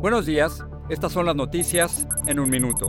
Buenos días, estas son las noticias en un minuto.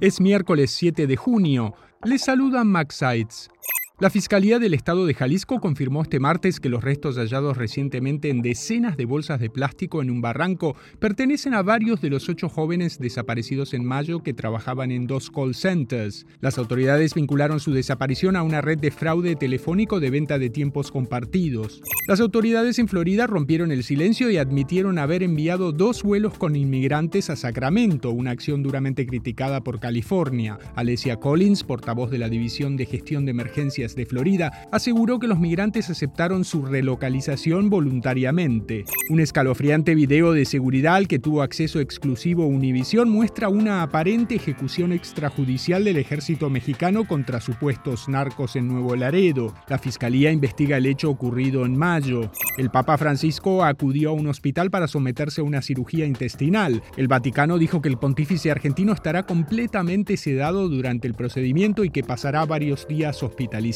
Es miércoles 7 de junio. Les saluda Max Sides. La Fiscalía del Estado de Jalisco confirmó este martes que los restos hallados recientemente en decenas de bolsas de plástico en un barranco pertenecen a varios de los ocho jóvenes desaparecidos en mayo que trabajaban en dos call centers. Las autoridades vincularon su desaparición a una red de fraude telefónico de venta de tiempos compartidos. Las autoridades en Florida rompieron el silencio y admitieron haber enviado dos vuelos con inmigrantes a Sacramento, una acción duramente criticada por California. Alessia Collins, portavoz de la División de Gestión de Emergencias de Florida, aseguró que los migrantes aceptaron su relocalización voluntariamente. Un escalofriante video de seguridad al que tuvo acceso exclusivo Univision muestra una aparente ejecución extrajudicial del ejército mexicano contra supuestos narcos en Nuevo Laredo. La fiscalía investiga el hecho ocurrido en mayo. El Papa Francisco acudió a un hospital para someterse a una cirugía intestinal. El Vaticano dijo que el pontífice argentino estará completamente sedado durante el procedimiento y que pasará varios días hospitalizado.